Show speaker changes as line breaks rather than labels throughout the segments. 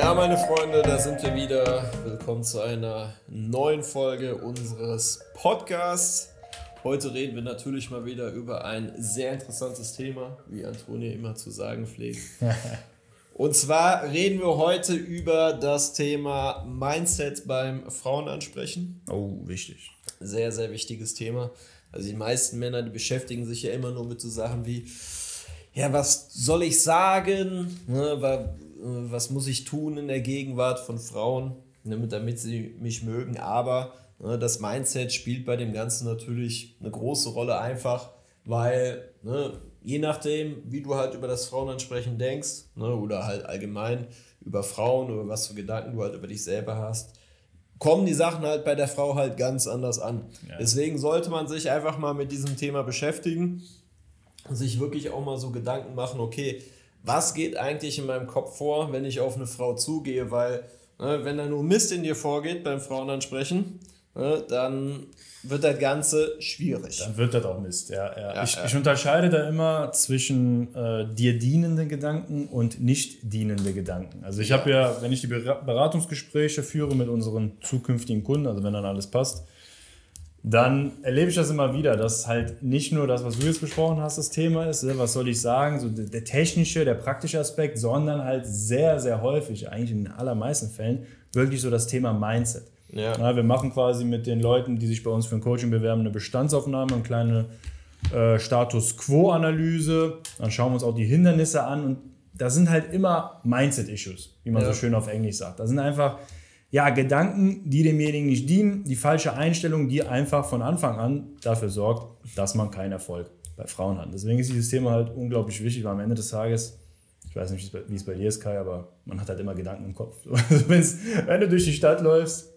Ja, meine Freunde, da sind wir wieder. Willkommen zu einer neuen Folge unseres Podcasts. Heute reden wir natürlich mal wieder über ein sehr interessantes Thema, wie Antonia immer zu sagen pflegt. Und zwar reden wir heute über das Thema Mindset beim Frauenansprechen.
Oh, wichtig.
Sehr, sehr wichtiges Thema. Also die meisten Männer, die beschäftigen sich ja immer nur mit so Sachen wie, ja, was soll ich sagen? Ne, was muss ich tun in der Gegenwart von Frauen, ne, damit sie mich mögen? Aber ne, das Mindset spielt bei dem Ganzen natürlich eine große Rolle, einfach weil ne, je nachdem, wie du halt über das Frauenansprechen denkst ne, oder halt allgemein über Frauen oder was für Gedanken du halt über dich selber hast, kommen die Sachen halt bei der Frau halt ganz anders an. Ja. Deswegen sollte man sich einfach mal mit diesem Thema beschäftigen und sich wirklich auch mal so Gedanken machen, okay, was geht eigentlich in meinem Kopf vor, wenn ich auf eine Frau zugehe, weil ne, wenn da nur Mist in dir vorgeht beim Frauenansprechen, ne, dann wird das Ganze schwierig.
Dann wird das auch Mist, ja. ja. ja ich, ja. ich, unterscheide da immer zwischen äh, dir dienenden Gedanken und nicht dienende Gedanken. Also ich habe ja, wenn ich die Beratungsgespräche führe mit unseren zukünftigen Kunden, also wenn dann alles passt, dann erlebe ich das immer wieder, dass halt nicht nur das, was du jetzt besprochen hast, das Thema ist, ne, was soll ich sagen, so der technische, der praktische Aspekt, sondern halt sehr, sehr häufig, eigentlich in den allermeisten Fällen, wirklich so das Thema Mindset. Ja. ja. wir machen quasi mit den Leuten, die sich bei uns für ein Coaching bewerben, eine Bestandsaufnahme, eine kleine äh, Status Quo-Analyse. Dann schauen wir uns auch die Hindernisse an und da sind halt immer Mindset-Issues, wie man ja. so schön auf Englisch sagt. Da sind einfach ja, Gedanken, die demjenigen nicht dienen, die falsche Einstellung, die einfach von Anfang an dafür sorgt, dass man keinen Erfolg bei Frauen hat. Deswegen ist dieses Thema halt unglaublich wichtig, weil am Ende des Tages, ich weiß nicht, wie es bei dir ist, Kai, aber man hat halt immer Gedanken im Kopf. Also wenn du durch die Stadt läufst,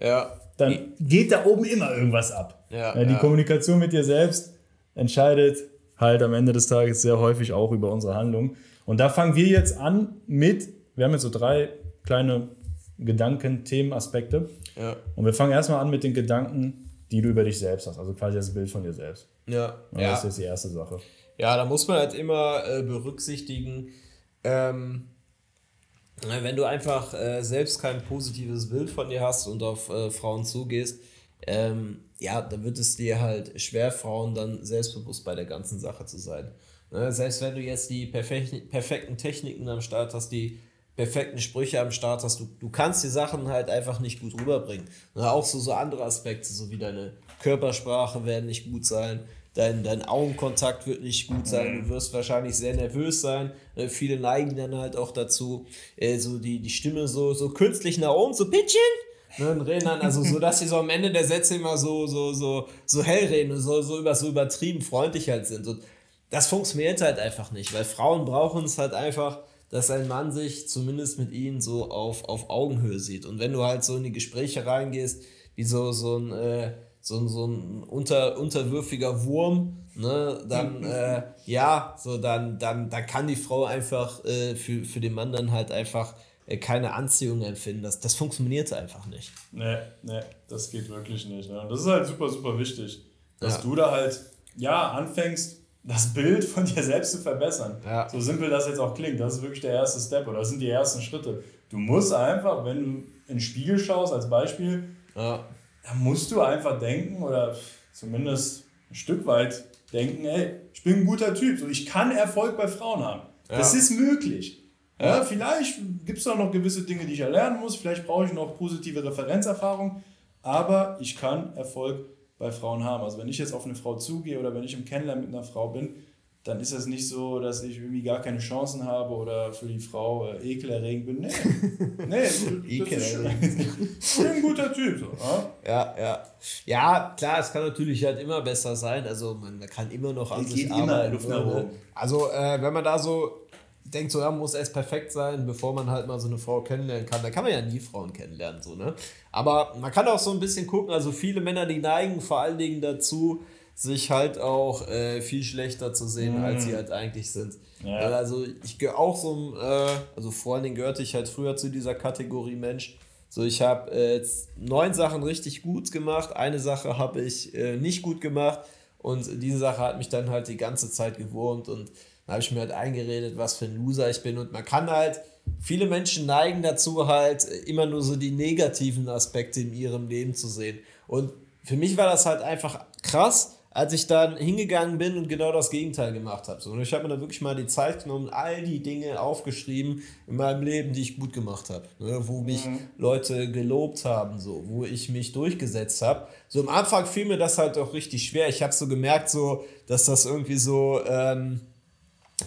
ja. Dann geht da oben immer irgendwas ab. Ja, die ja. Kommunikation mit dir selbst entscheidet halt am Ende des Tages sehr häufig auch über unsere Handlung. Und da fangen wir jetzt an mit, wir haben jetzt so drei kleine Gedanken, Themen, Aspekte. Ja. Und wir fangen erstmal an mit den Gedanken, die du über dich selbst hast. Also quasi das Bild von dir selbst. Ja. Und ja. Das ist die erste Sache.
Ja, da muss man halt immer äh, berücksichtigen, ähm, wenn du einfach äh, selbst kein positives Bild von dir hast und auf äh, Frauen zugehst, ähm, ja, dann wird es dir halt schwer, Frauen dann selbstbewusst bei der ganzen Sache zu sein. Ne? Selbst wenn du jetzt die perfek perfekten Techniken am Start hast, die perfekten Sprüche am Start hast, du, du kannst die Sachen halt einfach nicht gut rüberbringen. Ne? Auch so, so andere Aspekte, so wie deine Körpersprache werden nicht gut sein, dein, dein Augenkontakt wird nicht gut sein, du wirst wahrscheinlich sehr nervös sein. Äh, viele neigen dann halt auch dazu, äh, so die, die Stimme so, so künstlich nach oben zu pitchen. Ne, und reden dann, also so, dass sie so am Ende der Sätze immer so, so, so, so hell reden und so, so, über, so übertrieben freundlich halt sind. Und das funktioniert halt einfach nicht, weil Frauen brauchen es halt einfach, dass ein Mann sich zumindest mit ihnen so auf, auf Augenhöhe sieht. Und wenn du halt so in die Gespräche reingehst, wie so, so ein, äh, so, so ein unter, unterwürfiger Wurm, ne, dann, äh, ja, so, dann, dann, dann kann die Frau einfach äh, für, für den Mann dann halt einfach äh, keine Anziehung empfinden. Das, das funktioniert einfach nicht.
Nee, nee, das geht wirklich nicht. Ne? Und das ist halt super, super wichtig, dass ja. du da halt, ja, anfängst, das Bild von dir selbst zu verbessern. Ja. So simpel das jetzt auch klingt, das ist wirklich der erste Step oder das sind die ersten Schritte. Du musst einfach, wenn du in den Spiegel schaust, als Beispiel, ja da musst du einfach denken oder zumindest ein Stück weit denken, ey, ich bin ein guter Typ, so ich kann Erfolg bei Frauen haben. Ja. Das ist möglich. Ja vielleicht gibt es da noch gewisse Dinge, die ich erlernen muss, vielleicht brauche ich noch positive Referenzerfahrung, aber ich kann Erfolg bei Frauen haben. Also wenn ich jetzt auf eine Frau zugehe oder wenn ich im Kennenlernen mit einer Frau bin, dann ist es nicht so, dass ich irgendwie gar keine Chancen habe oder für die Frau äh, ekelerregend bin. Nee, nee, ekelerregend. Ich bin ein guter Typ. So,
ja? ja, ja. klar, es kann natürlich halt immer besser sein. Also man kann immer noch an sich arbeiten. Immer also äh, wenn man da so denkt, so ja, muss erst perfekt sein, bevor man halt mal so eine Frau kennenlernen kann, dann kann man ja nie Frauen kennenlernen. So, ne? Aber man kann auch so ein bisschen gucken, also viele Männer, die neigen vor allen Dingen dazu, sich halt auch äh, viel schlechter zu sehen, mm. als sie mhm. halt eigentlich sind. Ja. Also ich gehöre auch so, äh, also vor allen Dingen gehörte ich halt früher zu dieser Kategorie Mensch. So, ich habe äh, neun Sachen richtig gut gemacht, eine Sache habe ich äh, nicht gut gemacht Und diese Sache hat mich dann halt die ganze Zeit gewurmt und da habe ich mir halt eingeredet, was für ein Loser ich bin. Und man kann halt, viele Menschen neigen dazu halt immer nur so die negativen Aspekte in ihrem Leben zu sehen. Und für mich war das halt einfach krass, als ich dann hingegangen bin und genau das Gegenteil gemacht habe. So, und ich habe mir dann wirklich mal die Zeit genommen, all die Dinge aufgeschrieben in meinem Leben, die ich gut gemacht habe. Ne, wo mich mhm. Leute gelobt haben, so, wo ich mich durchgesetzt habe. So am Anfang fiel mir das halt auch richtig schwer. Ich habe so gemerkt, so, dass das irgendwie so. Ähm,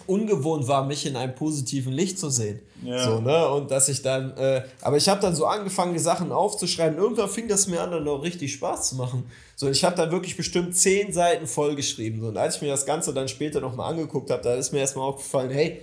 ungewohnt war, mich in einem positiven Licht zu sehen. Ja. So, ne? Und dass ich dann, äh, aber ich habe dann so angefangen, die Sachen aufzuschreiben. Irgendwann fing das mir an, dann auch richtig Spaß zu machen. So, ich habe dann wirklich bestimmt zehn Seiten vollgeschrieben. So, und als ich mir das Ganze dann später nochmal angeguckt habe, da ist mir erstmal aufgefallen, hey,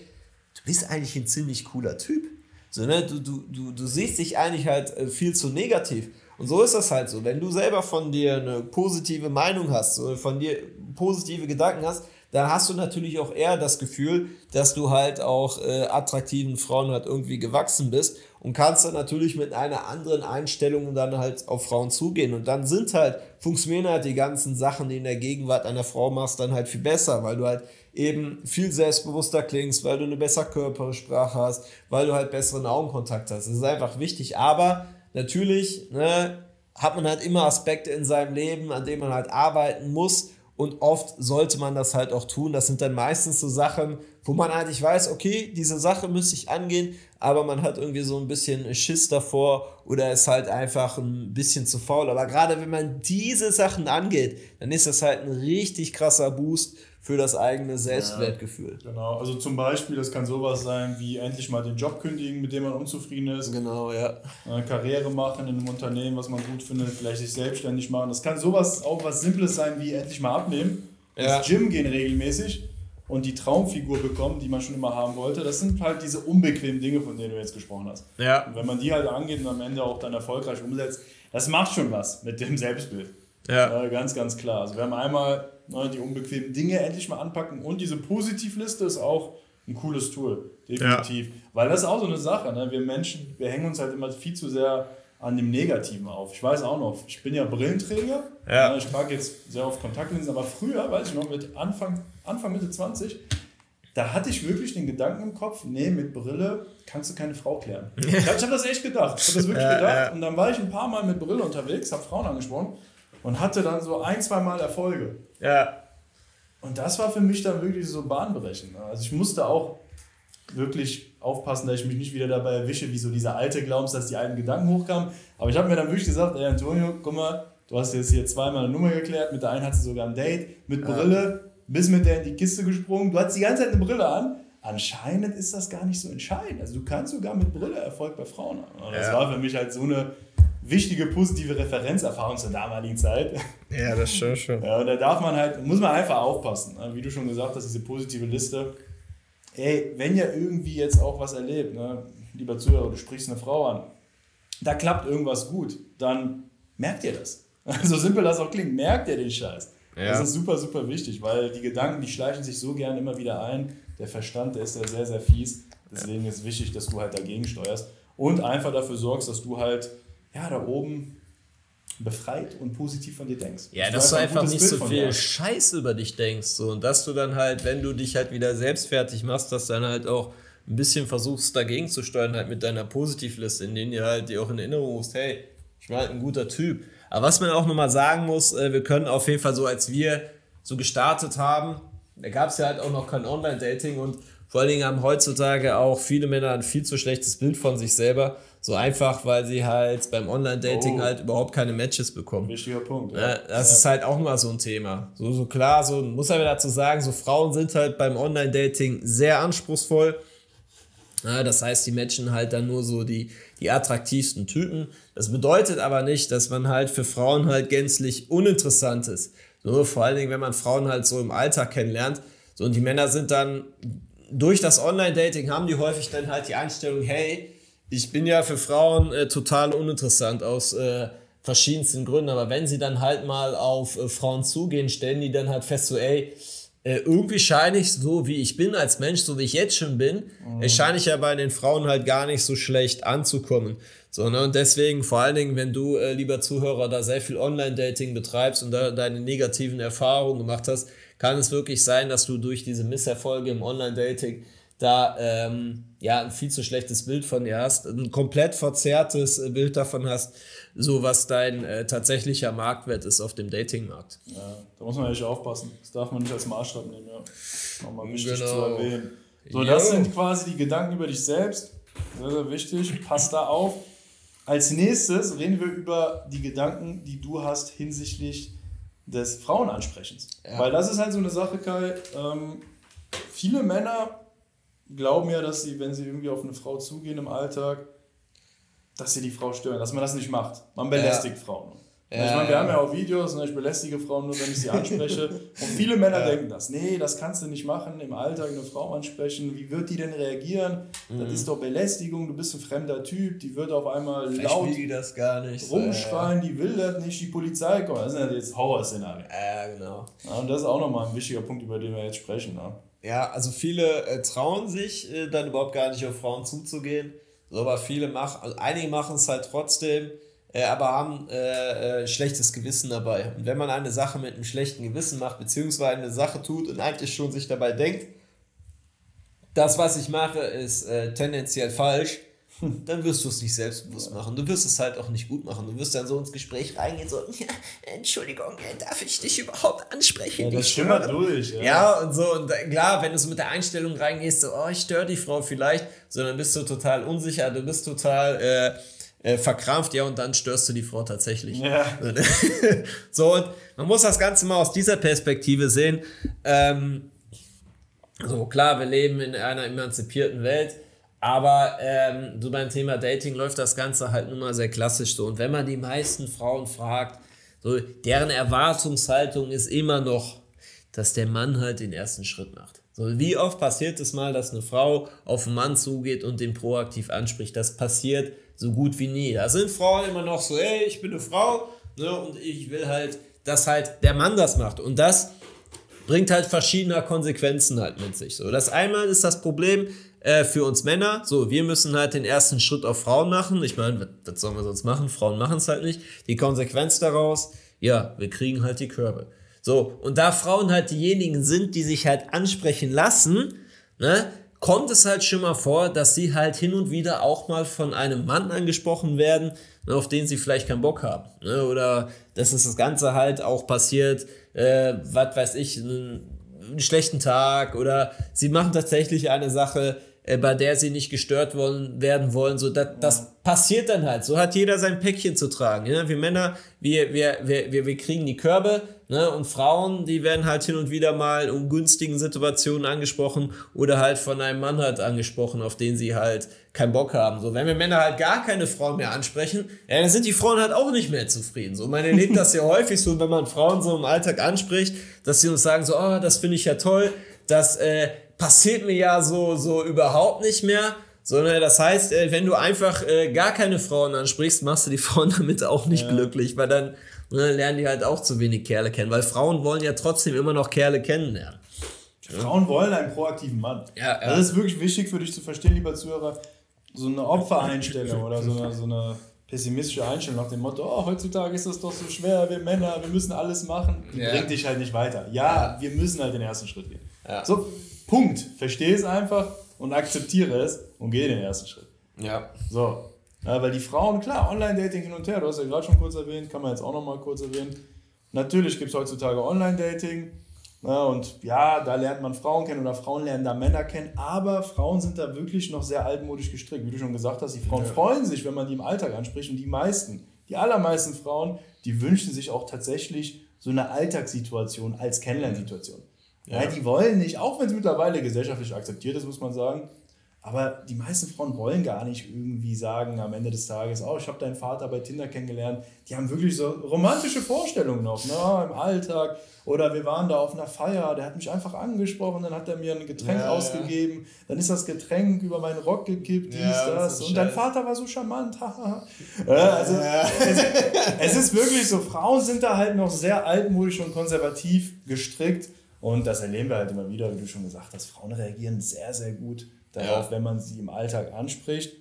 du bist eigentlich ein ziemlich cooler Typ. So, ne? du, du, du, du siehst dich eigentlich halt äh, viel zu negativ. Und so ist das halt so. Wenn du selber von dir eine positive Meinung hast, so von dir positive Gedanken hast, dann hast du natürlich auch eher das Gefühl, dass du halt auch äh, attraktiven Frauen halt irgendwie gewachsen bist und kannst dann natürlich mit einer anderen Einstellung dann halt auf Frauen zugehen. Und dann sind halt, funktionieren halt die ganzen Sachen, die in der Gegenwart einer Frau machst, dann halt viel besser, weil du halt eben viel selbstbewusster klingst, weil du eine bessere Körpersprache hast, weil du halt besseren Augenkontakt hast. Das ist einfach wichtig. Aber natürlich ne, hat man halt immer Aspekte in seinem Leben, an denen man halt arbeiten muss und oft sollte man das halt auch tun. Das sind dann meistens so Sachen, wo man eigentlich weiß, okay, diese Sache müsste ich angehen, aber man hat irgendwie so ein bisschen Schiss davor oder ist halt einfach ein bisschen zu faul. Aber gerade wenn man diese Sachen angeht, dann ist das halt ein richtig krasser Boost für das eigene Selbstwertgefühl.
Ja, genau, also zum Beispiel, das kann sowas sein wie endlich mal den Job kündigen, mit dem man unzufrieden ist.
Genau, ja.
Eine Karriere machen in einem Unternehmen, was man gut findet, vielleicht sich selbstständig machen. Das kann sowas auch was Simples sein wie endlich mal abnehmen, ja. ins Gym gehen regelmäßig und die Traumfigur bekommen, die man schon immer haben wollte. Das sind halt diese unbequemen Dinge, von denen du jetzt gesprochen hast. Ja. Und wenn man die halt angeht und am Ende auch dann erfolgreich umsetzt, das macht schon was mit dem Selbstbild. Ja. Äh, ganz, ganz klar. Also wir haben einmal ne, die unbequemen Dinge endlich mal anpacken und diese Positivliste ist auch ein cooles Tool, definitiv. Ja. Weil das ist auch so eine Sache. Ne? Wir Menschen, wir hängen uns halt immer viel zu sehr an dem Negativen auf. Ich weiß auch noch, ich bin ja Brillenträger. Ja. Ne, ich trage jetzt sehr oft Kontaktlinsen, aber früher, weiß ich noch, mit Anfang, Anfang Mitte 20, da hatte ich wirklich den Gedanken im Kopf, nee, mit Brille kannst du keine Frau klären. ich habe das echt gedacht. Ich habe das wirklich ja, gedacht. Und dann war ich ein paar Mal mit Brille unterwegs, habe Frauen angesprochen und hatte dann so ein, zwei Mal Erfolge. Ja. Und das war für mich dann wirklich so bahnbrechend. Also ich musste auch wirklich aufpassen, dass ich mich nicht wieder dabei erwische, wie so dieser alte Glaubens, dass die alten Gedanken hochkamen. Aber ich habe mir dann wirklich gesagt, ey Antonio, guck mal, du hast jetzt hier zweimal eine Nummer geklärt, mit der einen hat sie sogar ein Date, mit Brille, bist mit der in die Kiste gesprungen, du hattest die ganze Zeit eine Brille an. Anscheinend ist das gar nicht so entscheidend. Also du kannst sogar mit Brille Erfolg bei Frauen haben. Und das ja. war für mich halt so eine wichtige positive Referenzerfahrung zur damaligen Zeit.
Ja, das stimmt schon.
Ja, und da darf man halt, muss man einfach aufpassen. Ne? Wie du schon gesagt hast, diese positive Liste. Ey, wenn ihr irgendwie jetzt auch was erlebt, ne, lieber Zuhörer, du sprichst eine Frau an, da klappt irgendwas gut, dann merkt ihr das. So simpel das auch klingt, merkt ihr den Scheiß. Ja. Das ist super, super wichtig, weil die Gedanken, die schleichen sich so gern immer wieder ein. Der Verstand, der ist ja sehr, sehr fies. Deswegen ja. ist wichtig, dass du halt dagegen steuerst und einfach dafür sorgst, dass du halt ja, da oben befreit und positiv von dir denkst.
Ja, dass, du einfach, nicht so viel Scheiß über dich denkst. So, und dass du dann halt, wenn du dich halt wieder selbst fertig machst, dass dann halt auch ein bisschen versuchst dagegen zu steuern, halt mit deiner Positivliste, in denen dir halt dir auch in Erinnerung rufst, hey, ich bin halt ein guter Typ. Aber was man auch nochmal sagen muss, äh, wir können auf jeden Fall so, als wir so gestartet haben, da gab es ja halt auch noch kein Online-Dating und vor allen Dingen haben heutzutage auch viele Männer ein viel zu schlechtes Bild von sich selber. So einfach, weil sie halt beim Online-Dating oh. halt überhaupt keine Matches bekommen.
Wichtiger Punkt.
Ja. das ja. ist halt auch mal so ein Thema. So, so klar, so muss aber dazu sagen, so Frauen sind halt beim Online-Dating sehr anspruchsvoll. Ja, das heißt, die matchen halt dann nur so die, die attraktivsten Typen. Das bedeutet aber nicht, dass man halt für Frauen halt gänzlich uninteressant ist. Nur vor allen Dingen, wenn man Frauen halt so im Alltag kennenlernt. So, und die Männer sind dann durch das Online-Dating haben die häufig dann halt die Einstellung, hey, ich bin ja für Frauen äh, total uninteressant aus äh, verschiedensten Gründen, aber wenn sie dann halt mal auf äh, Frauen zugehen, stellen die dann halt fest, so, ey, äh, irgendwie scheine ich so, wie ich bin als Mensch, so wie ich jetzt schon bin, mhm. scheine ich ja bei den Frauen halt gar nicht so schlecht anzukommen. So, ne? Und deswegen, vor allen Dingen, wenn du, äh, lieber Zuhörer, da sehr viel Online-Dating betreibst und da deine negativen Erfahrungen gemacht hast, kann es wirklich sein, dass du durch diese Misserfolge im Online-Dating da ähm, ja ein viel zu schlechtes Bild von dir hast, ein komplett verzerrtes Bild davon hast, so was dein äh, tatsächlicher Marktwert ist auf dem Datingmarkt.
Ja, da muss man echt aufpassen. Das darf man nicht als Maßstab nehmen, ja. Nochmal wichtig genau. zu erwähnen. So, das sind quasi die Gedanken über dich selbst. Sehr, sehr wichtig. Pass da auf. Als nächstes reden wir über die Gedanken, die du hast hinsichtlich des Frauenansprechens. Ja. Weil das ist halt so eine Sache, Kai. Ähm, viele Männer glauben ja, dass sie, wenn sie irgendwie auf eine Frau zugehen im Alltag, dass sie die Frau stören, dass man das nicht macht. Man belästigt ja. Frauen. Ja, ich meine, wir haben ja auch Videos, ne, ich belästige Frauen nur, wenn ich sie anspreche. Und viele Männer ja. denken das. Nee, das kannst du nicht machen, im Alltag eine Frau ansprechen. Wie wird die denn reagieren? Mhm. Das ist doch Belästigung, du bist ein fremder Typ, die wird auf einmal Vielleicht laut
die das gar nicht.
rumschreien, die will das nicht, die Polizei kommt. Das sind ja jetzt Horrorszenarien.
Ja, genau.
Ja, und das ist auch nochmal ein wichtiger Punkt, über den wir jetzt sprechen. Ne?
Ja, also viele äh, trauen sich äh, dann überhaupt gar nicht auf Frauen zuzugehen. So, aber viele machen, also einige machen es halt trotzdem, äh, aber haben äh, äh, schlechtes Gewissen dabei. Und wenn man eine Sache mit einem schlechten Gewissen macht, beziehungsweise eine Sache tut und eigentlich schon sich dabei denkt, das, was ich mache, ist äh, tendenziell falsch, dann wirst du es nicht selbstbewusst ja. machen. Du wirst es halt auch nicht gut machen. Du wirst dann so ins Gespräch reingehen, so, ja, Entschuldigung, darf ich dich überhaupt ansprechen? Ja, das stimmt durch. Ja. ja, und so, und klar, wenn du so mit der Einstellung reingehst, so, oh, ich störe die Frau vielleicht, sondern bist du total unsicher, du bist total äh, äh, verkrampft, ja, und dann störst du die Frau tatsächlich. Ja. so, und man muss das Ganze mal aus dieser Perspektive sehen. Ähm, so, klar, wir leben in einer emanzipierten Welt aber ähm, so beim Thema Dating läuft das Ganze halt nun mal sehr klassisch so. Und wenn man die meisten Frauen fragt, so, deren Erwartungshaltung ist immer noch, dass der Mann halt den ersten Schritt macht. So, wie oft passiert es mal, dass eine Frau auf einen Mann zugeht und den proaktiv anspricht? Das passiert so gut wie nie. Da sind Frauen immer noch so, hey, ich bin eine Frau ne, und ich will halt, dass halt der Mann das macht. Und das bringt halt verschiedene Konsequenzen halt mit sich. So, das einmal ist das Problem, äh, für uns Männer. So, wir müssen halt den ersten Schritt auf Frauen machen. Ich meine, was sollen wir sonst machen? Frauen machen es halt nicht. Die Konsequenz daraus, ja, wir kriegen halt die Körbe. So, und da Frauen halt diejenigen sind, die sich halt ansprechen lassen, ne, kommt es halt schon mal vor, dass sie halt hin und wieder auch mal von einem Mann angesprochen werden, ne, auf den sie vielleicht keinen Bock haben. Ne, oder dass es das Ganze halt auch passiert, äh, was weiß ich, einen, einen schlechten Tag oder sie machen tatsächlich eine Sache, bei der sie nicht gestört wollen, werden wollen. So, das, das passiert dann halt. So hat jeder sein Päckchen zu tragen. Ja? Wir Männer, wir, wir, wir, wir, wir kriegen die Körbe ne? und Frauen, die werden halt hin und wieder mal in günstigen Situationen angesprochen oder halt von einem Mann halt angesprochen, auf den sie halt keinen Bock haben. So, wenn wir Männer halt gar keine Frauen mehr ansprechen, ja, dann sind die Frauen halt auch nicht mehr zufrieden. So, man erlebt das ja häufig so, wenn man Frauen so im Alltag anspricht, dass sie uns sagen so, oh, das finde ich ja toll, dass äh, passiert mir ja so, so überhaupt nicht mehr. Sondern das heißt, äh, wenn du einfach äh, gar keine Frauen ansprichst, machst du die Frauen damit auch nicht ja. glücklich, weil dann ne, lernen die halt auch zu wenig Kerle kennen, weil Frauen wollen ja trotzdem immer noch Kerle kennenlernen.
Frauen wollen einen proaktiven Mann. Ja, ja. Das ist wirklich wichtig für dich zu verstehen, lieber Zuhörer. So eine Opfereinstellung oder so eine, so eine pessimistische Einstellung nach dem Motto, oh, heutzutage ist das doch so schwer, wir Männer, wir müssen alles machen, ja. bringt dich halt nicht weiter. Ja, wir müssen halt den ersten Schritt gehen. So, Punkt. Verstehe es einfach und akzeptiere es und gehe den ersten Schritt. Ja. So. Ja, weil die Frauen, klar, Online-Dating hin und her, du hast ja gerade schon kurz erwähnt, kann man jetzt auch nochmal kurz erwähnen. Natürlich gibt es heutzutage Online-Dating. Ja, und ja, da lernt man Frauen kennen oder Frauen lernen da Männer kennen, aber Frauen sind da wirklich noch sehr altmodisch gestrickt. Wie du schon gesagt hast, die Frauen ja. freuen sich, wenn man die im Alltag anspricht und die meisten, die allermeisten Frauen, die wünschen sich auch tatsächlich so eine Alltagssituation als Kennenlernsituation. Ja. ja. die wollen nicht, auch wenn es mittlerweile gesellschaftlich akzeptiert ist, muss man sagen. Aber die meisten Frauen wollen gar nicht irgendwie sagen am Ende des Tages, oh, ich habe deinen Vater bei Tinder kennengelernt. Die haben wirklich so romantische Vorstellungen noch, ne, im Alltag. Oder wir waren da auf einer Feier, der hat mich einfach angesprochen, dann hat er mir ein Getränk ja, ausgegeben, ja. dann ist das Getränk über meinen Rock gekippt, dies, ja, das. Und dein Vater war so charmant, also, es, es ist wirklich so, Frauen sind da halt noch sehr altmodisch und konservativ gestrickt Und das erleben wir halt immer wieder, wie du schon gesagt hast. Frauen reagieren sehr, sehr gut darauf, ja. wenn man sie im Alltag anspricht.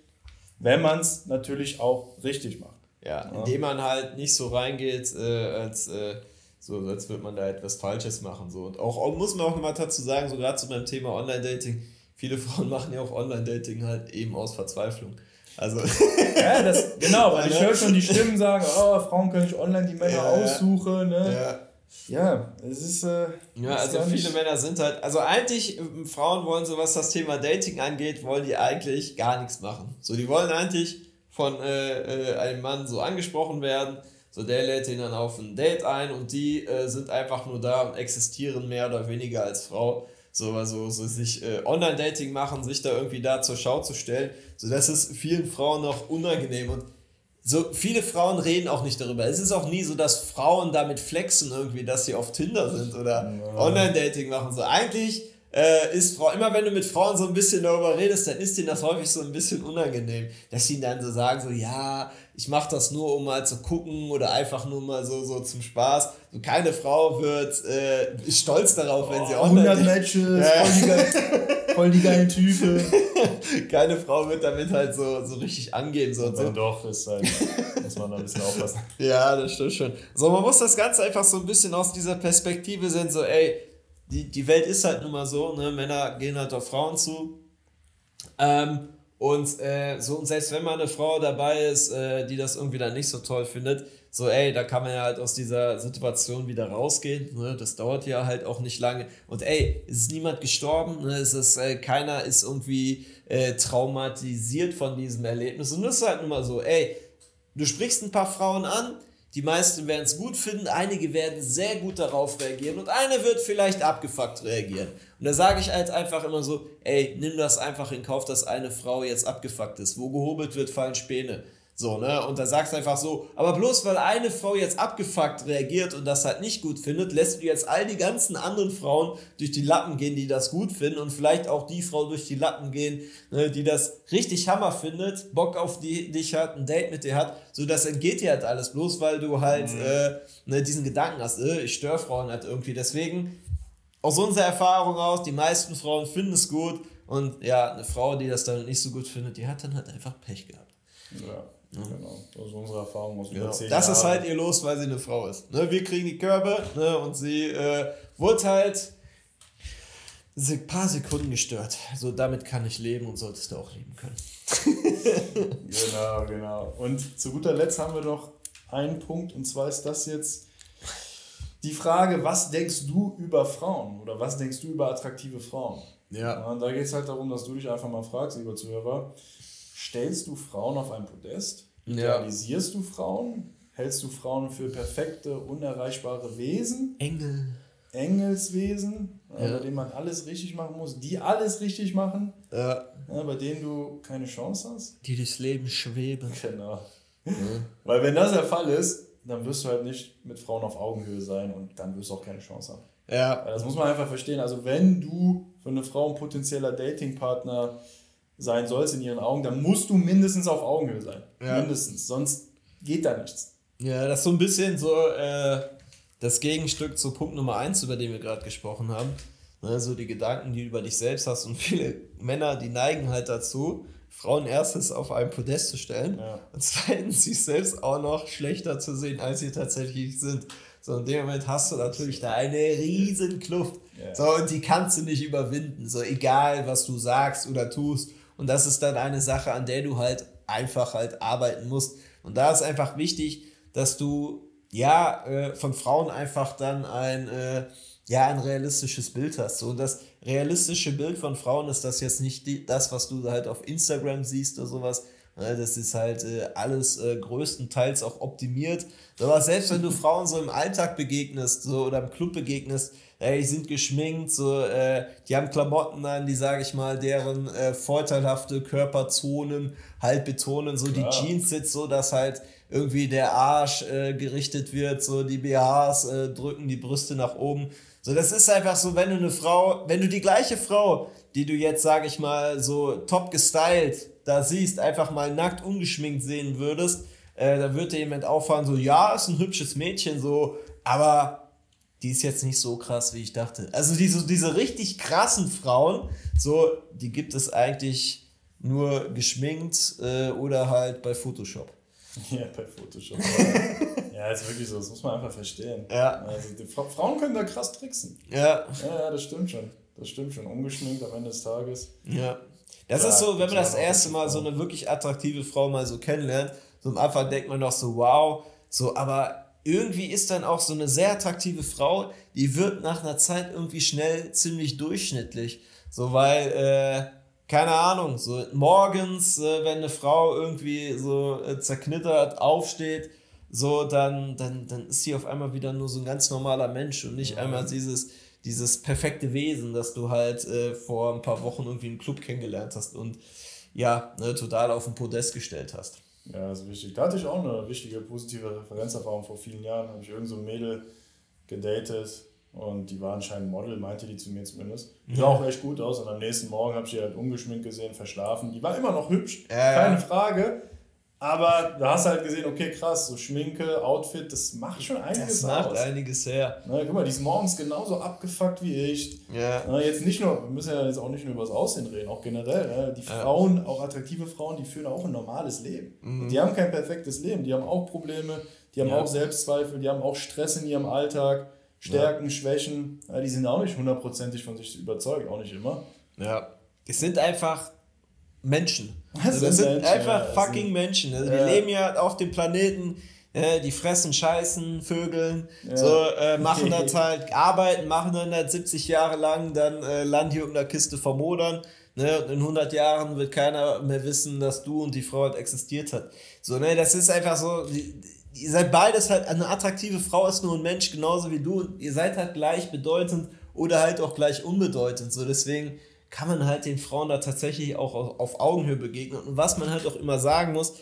Wenn man es natürlich auch richtig macht.
Ja, ja, indem man halt nicht so reingeht, äh, als, äh, so, als würde man da etwas Falsches machen. So. Und auch muss man auch mal dazu sagen, so gerade zu meinem Thema Online-Dating, viele Frauen machen ja auch Online-Dating halt eben aus Verzweiflung. Also.
ja, das, genau, weil ich höre schon die Stimmen sagen, oh, Frauen können nicht online die Männer ja, aussuchen, ne? Ja. Ja, es ist. Äh,
ja, also viele Männer sind halt. Also eigentlich, äh, Frauen wollen so, was das Thema Dating angeht, wollen die eigentlich gar nichts machen. So, die wollen eigentlich von äh, äh, einem Mann so angesprochen werden. So, der lädt ihn dann auf ein Date ein und die äh, sind einfach nur da und existieren mehr oder weniger als Frau. So, also, so sich äh, Online-Dating machen, sich da irgendwie da zur Schau zu stellen. So, das ist vielen Frauen noch unangenehm und so viele Frauen reden auch nicht darüber. Es ist auch nie so, dass Frauen damit flexen irgendwie, dass sie auf Tinder sind oder ja. Online-Dating machen. So eigentlich äh, ist Frau, immer wenn du mit Frauen so ein bisschen darüber redest, dann ist denen das häufig so ein bisschen unangenehm, dass sie dann so sagen, so ja, ich mache das nur, um mal zu gucken oder einfach nur mal so, so zum Spaß. So, keine Frau wird äh, stolz darauf, wenn oh, sie online... 100 Matches, ja. voll, die geil, voll die geilen Typen. keine Frau wird damit halt so, so richtig angehen. So, so. Doch, ist halt, muss man da ein bisschen aufpassen. ja, das stimmt schon. So, man muss das Ganze einfach so ein bisschen aus dieser Perspektive sehen, so ey, die, die Welt ist halt nun mal so, ne? Männer gehen halt auf Frauen zu. Ähm, und äh, so, und selbst wenn mal eine Frau dabei ist, äh, die das irgendwie dann nicht so toll findet, so, ey, da kann man ja halt aus dieser Situation wieder rausgehen. Ne? Das dauert ja halt auch nicht lange. Und ey, es ist niemand gestorben, ne? es ist, äh, keiner ist irgendwie äh, traumatisiert von diesem Erlebnis. Und das ist halt nun mal so, ey, du sprichst ein paar Frauen an, die meisten werden es gut finden, einige werden sehr gut darauf reagieren und eine wird vielleicht abgefuckt reagieren. Und da sage ich halt einfach immer so, ey, nimm das einfach in Kauf, dass eine Frau jetzt abgefuckt ist. Wo gehobelt wird, fallen Späne. So, ne? Und da sagst du einfach so, aber bloß weil eine Frau jetzt abgefuckt reagiert und das halt nicht gut findet, lässt du jetzt all die ganzen anderen Frauen durch die Lappen gehen, die das gut finden und vielleicht auch die Frau durch die Lappen gehen, ne, die das richtig Hammer findet, Bock auf die, dich hat, ein Date mit dir hat. So, das entgeht dir halt alles, bloß weil du halt mhm. äh, ne, diesen Gedanken hast, äh, ich störe Frauen halt irgendwie. Deswegen, aus unserer Erfahrung aus, die meisten Frauen finden es gut und ja, eine Frau, die das dann nicht so gut findet, die hat dann halt einfach Pech gehabt. Ja. Genau, das ist unsere Erfahrung aus genau. Das Jahren. ist halt ihr Los, weil sie eine Frau ist. Ne? Wir kriegen die Körbe ne? und sie äh, wurde halt ein paar Sekunden gestört. So, damit kann ich leben und solltest du auch leben können.
genau, genau. Und zu guter Letzt haben wir noch einen Punkt und zwar ist das jetzt die Frage, was denkst du über Frauen oder was denkst du über attraktive Frauen? Ja. Und da geht es halt darum, dass du dich einfach mal fragst, lieber Zuhörer, stellst du Frauen auf ein Podest? Idealisierst ja. du Frauen? Hältst du Frauen für perfekte, unerreichbare Wesen? Engel. Engelswesen, ja. bei denen man alles richtig machen muss, die alles richtig machen, ja. Ja, bei denen du keine Chance hast.
Die durchs Leben schweben. Genau.
Weil wenn das der Fall ist, dann wirst du halt nicht mit Frauen auf Augenhöhe sein und dann wirst du auch keine Chance haben. Ja. Das muss man einfach verstehen. Also wenn du für eine Frau ein potenzieller Datingpartner sein sollst in ihren Augen, dann musst du mindestens auf Augenhöhe sein. Ja. Mindestens. Sonst geht da nichts.
Ja, das ist so ein bisschen so äh, das Gegenstück zu Punkt Nummer 1, über den wir gerade gesprochen haben. Ne, so die Gedanken, die du über dich selbst hast. Und viele Männer, die neigen halt dazu, Frauen erstes auf ein Podest zu stellen ja. und zweitens sich selbst auch noch schlechter zu sehen, als sie tatsächlich sind. So, in dem Moment hast du natürlich da eine riesen Kluft. Yeah. So, und die kannst du nicht überwinden. So, egal was du sagst oder tust. Und das ist dann eine Sache, an der du halt einfach halt arbeiten musst. Und da ist einfach wichtig, dass du ja äh, von Frauen einfach dann ein äh, ja ein realistisches Bild hast. So das realistische Bild von Frauen ist das jetzt nicht die, das, was du halt auf Instagram siehst oder sowas. Das ist halt äh, alles äh, größtenteils auch optimiert. Aber selbst wenn du Frauen so im Alltag begegnest so, oder im Club begegnest, ey, die sind geschminkt, so, äh, die haben Klamotten an, die, sage ich mal, deren äh, vorteilhafte Körperzonen halt betonen. So Klar. die Jeans sitzt so, dass halt irgendwie der Arsch äh, gerichtet wird, so die BHs äh, drücken die Brüste nach oben. So, das ist einfach so, wenn du eine Frau, wenn du die gleiche Frau, die du jetzt, sage ich mal, so top gestylt da siehst, einfach mal nackt ungeschminkt sehen würdest, äh, da würde jemand auffahren, so, ja, ist ein hübsches Mädchen, so, aber die ist jetzt nicht so krass, wie ich dachte. Also diese, diese richtig krassen Frauen, so, die gibt es eigentlich nur geschminkt äh, oder halt bei Photoshop.
Ja, bei Photoshop. ja, ist wirklich so, das muss man einfach verstehen. Ja. Also die Frauen können da krass tricksen. Ja. Ja, das stimmt schon. Das stimmt schon. Ungeschminkt am Ende des Tages.
Ja. Das ja, ist so, wenn man das erste Mal so eine wirklich attraktive Frau mal so kennenlernt, so am Anfang denkt man doch so, wow, so, aber irgendwie ist dann auch so eine sehr attraktive Frau, die wird nach einer Zeit irgendwie schnell ziemlich durchschnittlich. So, weil, äh, keine Ahnung, so morgens, äh, wenn eine Frau irgendwie so äh, zerknittert aufsteht, so, dann, dann, dann ist sie auf einmal wieder nur so ein ganz normaler Mensch und nicht ja. einmal dieses, dieses perfekte Wesen, das du halt äh, vor ein paar Wochen irgendwie im Club kennengelernt hast und ja, ne, total auf den Podest gestellt hast.
Ja, das ist wichtig. Da hatte ich auch eine wichtige positive Referenzerfahrung vor vielen Jahren. Habe ich irgend so ein Mädel gedatet und die war anscheinend Model, meinte die zu mir zumindest. Die sah auch echt gut aus und am nächsten Morgen habe ich die halt ungeschminkt gesehen, verschlafen. Die war immer noch hübsch, ja, keine Frage. Aber da hast du halt gesehen, okay, krass, so Schminke, Outfit, das macht schon einiges
Das macht aus. einiges her.
Na, guck mal, die ist morgens genauso abgefuckt wie ich. Ja. Na, jetzt nicht nur, wir müssen ja jetzt auch nicht nur über das Aussehen reden, auch generell. Ne? Die Frauen, ja. auch attraktive Frauen, die führen auch ein normales Leben. Mhm. Die haben kein perfektes Leben, die haben auch Probleme, die haben ja. auch Selbstzweifel, die haben auch Stress in ihrem Alltag, Stärken, Schwächen. die sind auch nicht hundertprozentig von sich überzeugt, auch nicht immer.
Ja. Es sind einfach Menschen. Das, das sind, Menschen, einfach ja, fucking sind, Menschen. Also ja. Wir leben ja auf dem Planeten, äh, die fressen, scheißen, vögeln, ja. so äh, machen das halt, arbeiten, machen dann das 70 Jahre lang, dann äh, landen hier in der Kiste vermodern. Ne, und in 100 Jahren wird keiner mehr wissen, dass du und die Frau halt existiert hat. So, ne, das ist einfach so, die, ihr seid beides halt, eine attraktive Frau ist nur ein Mensch, genauso wie du. Ihr seid halt gleich bedeutend oder halt auch gleich unbedeutend. So, deswegen kann man halt den Frauen da tatsächlich auch auf Augenhöhe begegnen. Und was man halt auch immer sagen muss,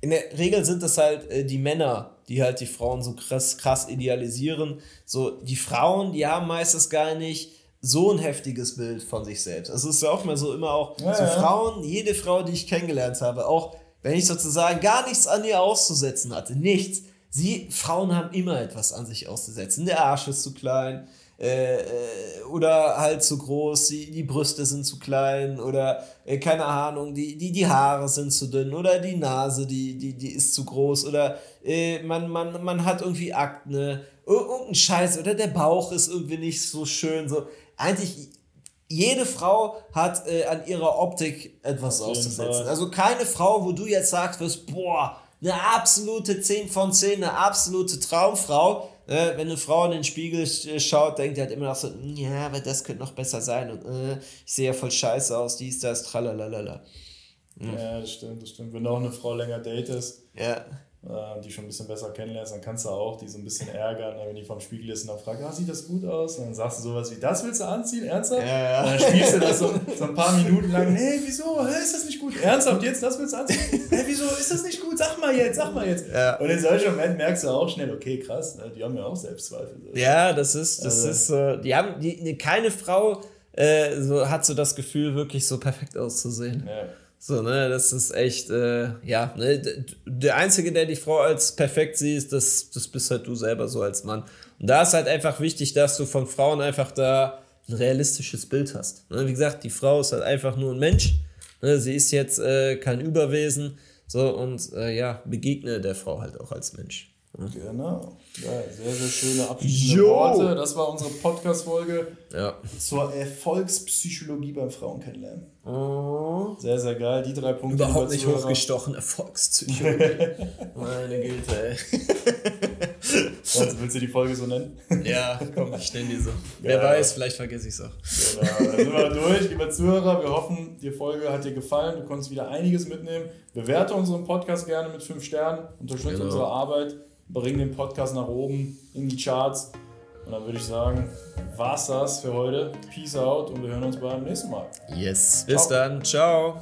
in der Regel sind es halt äh, die Männer, die halt die Frauen so krass, krass idealisieren. So, die Frauen, die haben meistens gar nicht so ein heftiges Bild von sich selbst. Es ist ja auch mal so immer auch ja, so ja. Frauen, jede Frau, die ich kennengelernt habe, auch wenn ich sozusagen gar nichts an ihr auszusetzen hatte, nichts. Sie, Frauen haben immer etwas an sich auszusetzen. Der Arsch ist zu klein, äh, äh, oder halt zu groß, die, die Brüste sind zu klein oder äh, keine Ahnung, die, die, die Haare sind zu dünn oder die Nase, die, die, die ist zu groß oder äh, man, man, man hat irgendwie Akne, irgendein Scheiß oder der Bauch ist irgendwie nicht so schön. So. Eigentlich jede Frau hat äh, an ihrer Optik etwas auszusetzen. Also keine Frau, wo du jetzt sagst wirst, boah, eine absolute 10 von 10, eine absolute Traumfrau, äh, wenn eine Frau in den Spiegel äh, schaut, denkt er halt immer noch so, ja, aber das könnte noch besser sein und äh, ich sehe ja voll scheiße aus, dies, das, tralalala.
Mhm. Ja, das stimmt, das stimmt. Wenn du auch eine Frau länger datest, ja. Äh, die schon ein bisschen besser kennenlernst, dann kannst du auch die so ein bisschen ärgern, wenn die vom Spiegel ist und dann fragt, ah, sieht das gut aus? Und dann sagst du sowas wie, das willst du anziehen? Ernsthaft? Ja, ja. Und dann spielst du das so, so ein paar Minuten lang, nee, wieso? Hä, ist das nicht gut? Ernsthaft jetzt, das willst du anziehen? Hä, wieso ist das nicht gut? Sag mal jetzt, sag mal jetzt. Ja. Und in solchen Momenten merkst du auch schnell, okay, krass, ne, die haben ja auch Selbstzweifel.
Ja, das ist, das also. ist so, die haben, die, keine Frau äh, so, hat so das Gefühl, wirklich so perfekt auszusehen. Ja. So, ne, das ist echt, äh, ja, ne, der Einzige, der die Frau als perfekt sieht, das, das bist halt du selber so als Mann. Und da ist halt einfach wichtig, dass du von Frauen einfach da ein realistisches Bild hast. Ne, wie gesagt, die Frau ist halt einfach nur ein Mensch. Ne, sie ist jetzt äh, kein Überwesen. So, und äh, ja, begegne der Frau halt auch als Mensch.
Genau. Ja, sehr, sehr schöne abschließende jo. Worte. Das war unsere Podcast-Folge ja. zur Erfolgspsychologie beim Frauen kennenlernen. Oh. Sehr, sehr geil. Die drei Punkte.
Überhaupt nicht hochgestochen. Erfolgspsychologie. Meine Güte, ey.
Also, willst du die Folge so nennen?
Ja, komm, ich nenne die so. Wer weiß, vielleicht vergesse ich es auch.
Genau, dann sind wir durch, lieber Zuhörer. Wir hoffen, die Folge hat dir gefallen. Du konntest wieder einiges mitnehmen. Bewerte unseren Podcast gerne mit 5 Sternen. Unterstütze genau. unsere Arbeit bringen den Podcast nach oben in die Charts. Und dann würde ich sagen, war's das für heute. Peace out und wir hören uns beim nächsten Mal.
Yes, bis Ciao. dann. Ciao.